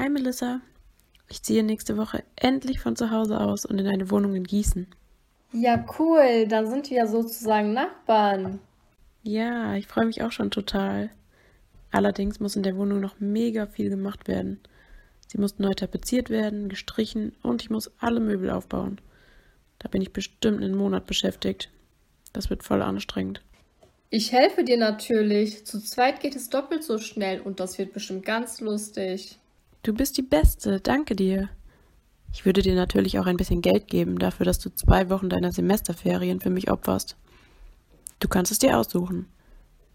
Hi Melissa. Ich ziehe nächste Woche endlich von zu Hause aus und in eine Wohnung in Gießen. Ja, cool. Dann sind wir ja sozusagen Nachbarn. Ja, ich freue mich auch schon total. Allerdings muss in der Wohnung noch mega viel gemacht werden. Sie muss neu tapeziert werden, gestrichen und ich muss alle Möbel aufbauen. Da bin ich bestimmt einen Monat beschäftigt. Das wird voll anstrengend. Ich helfe dir natürlich. Zu zweit geht es doppelt so schnell und das wird bestimmt ganz lustig. Du bist die Beste, danke dir. Ich würde dir natürlich auch ein bisschen Geld geben dafür, dass du zwei Wochen deiner Semesterferien für mich opferst. Du kannst es dir aussuchen.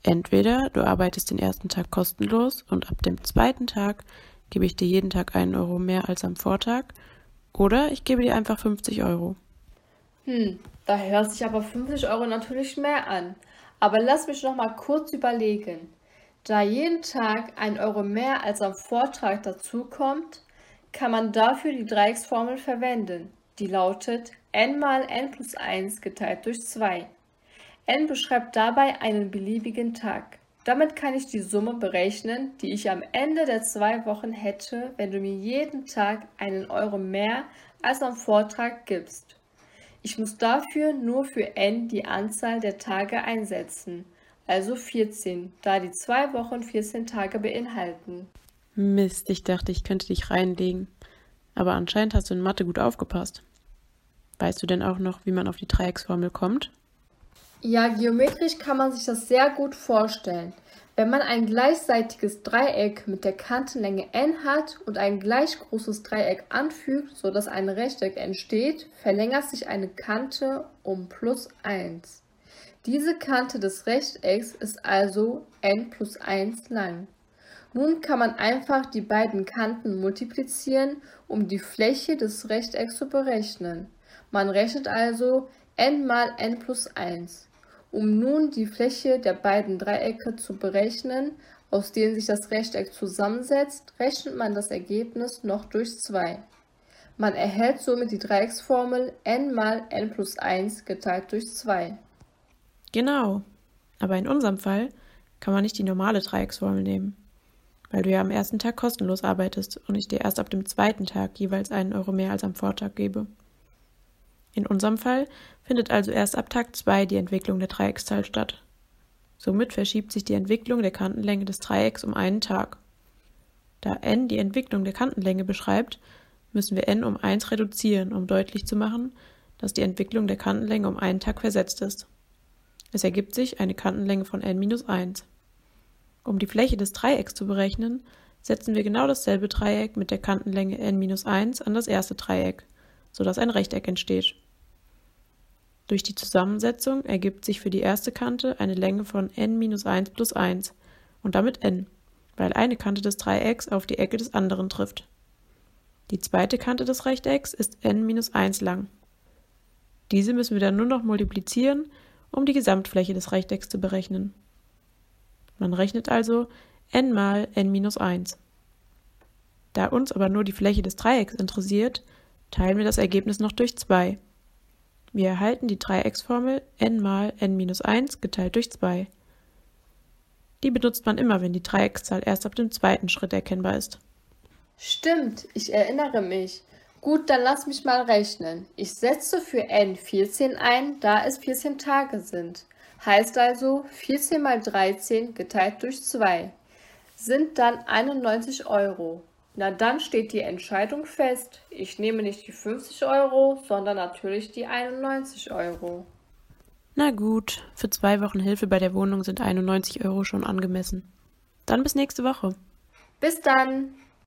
Entweder du arbeitest den ersten Tag kostenlos und ab dem zweiten Tag gebe ich dir jeden Tag einen Euro mehr als am Vortag, oder ich gebe dir einfach 50 Euro. Hm, da hört sich aber 50 Euro natürlich mehr an. Aber lass mich noch mal kurz überlegen. Da jeden Tag ein Euro mehr als am Vortrag dazukommt, kann man dafür die Dreiecksformel verwenden. Die lautet n mal n plus 1 geteilt durch 2. n beschreibt dabei einen beliebigen Tag. Damit kann ich die Summe berechnen, die ich am Ende der zwei Wochen hätte, wenn du mir jeden Tag einen Euro mehr als am Vortrag gibst. Ich muss dafür nur für n die Anzahl der Tage einsetzen also 14, da die zwei Wochen 14 Tage beinhalten. Mist, ich dachte, ich könnte dich reinlegen. Aber anscheinend hast du in Mathe gut aufgepasst. Weißt du denn auch noch, wie man auf die Dreiecksformel kommt? Ja, geometrisch kann man sich das sehr gut vorstellen. Wenn man ein gleichseitiges Dreieck mit der Kantenlänge n hat und ein gleich großes Dreieck anfügt, sodass ein Rechteck entsteht, verlängert sich eine Kante um plus 1. Diese Kante des Rechtecks ist also n plus 1 lang. Nun kann man einfach die beiden Kanten multiplizieren, um die Fläche des Rechtecks zu berechnen. Man rechnet also n mal n plus 1. Um nun die Fläche der beiden Dreiecke zu berechnen, aus denen sich das Rechteck zusammensetzt, rechnet man das Ergebnis noch durch 2. Man erhält somit die Dreiecksformel n mal n plus 1 geteilt durch 2. Genau. Aber in unserem Fall kann man nicht die normale Dreiecksformel nehmen, weil du ja am ersten Tag kostenlos arbeitest und ich dir erst ab dem zweiten Tag jeweils einen Euro mehr als am Vortag gebe. In unserem Fall findet also erst ab Tag 2 die Entwicklung der Dreieckszahl statt. Somit verschiebt sich die Entwicklung der Kantenlänge des Dreiecks um einen Tag. Da n die Entwicklung der Kantenlänge beschreibt, müssen wir n um 1 reduzieren, um deutlich zu machen, dass die Entwicklung der Kantenlänge um einen Tag versetzt ist. Es ergibt sich eine Kantenlänge von n-1. Um die Fläche des Dreiecks zu berechnen, setzen wir genau dasselbe Dreieck mit der Kantenlänge n-1 an das erste Dreieck, sodass ein Rechteck entsteht. Durch die Zusammensetzung ergibt sich für die erste Kante eine Länge von n-1 plus 1 und damit n, weil eine Kante des Dreiecks auf die Ecke des anderen trifft. Die zweite Kante des Rechtecks ist n-1 lang. Diese müssen wir dann nur noch multiplizieren um die Gesamtfläche des Rechtecks zu berechnen. Man rechnet also n mal n minus 1. Da uns aber nur die Fläche des Dreiecks interessiert, teilen wir das Ergebnis noch durch 2. Wir erhalten die Dreiecksformel n mal n minus 1 geteilt durch 2. Die benutzt man immer, wenn die Dreieckszahl erst ab dem zweiten Schritt erkennbar ist. Stimmt, ich erinnere mich. Gut, dann lass mich mal rechnen. Ich setze für n 14 ein, da es 14 Tage sind. Heißt also 14 mal 13 geteilt durch 2 sind dann 91 Euro. Na dann steht die Entscheidung fest. Ich nehme nicht die 50 Euro, sondern natürlich die 91 Euro. Na gut, für zwei Wochen Hilfe bei der Wohnung sind 91 Euro schon angemessen. Dann bis nächste Woche. Bis dann.